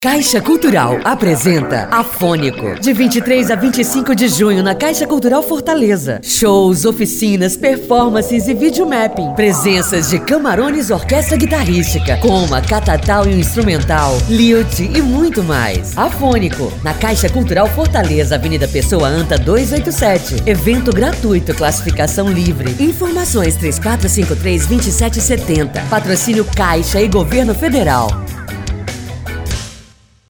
Caixa Cultural apresenta Afônico, de 23 a 25 de junho na Caixa Cultural Fortaleza. Shows, oficinas, performances e videomapping. Presenças de Camarones Orquestra Guitarrística, Coma, Catatal e o Instrumental, Liut e muito mais. Afônico, na Caixa Cultural Fortaleza, Avenida Pessoa Anta 287. Evento gratuito, classificação livre. Informações 3453-2770. Patrocínio Caixa e Governo Federal.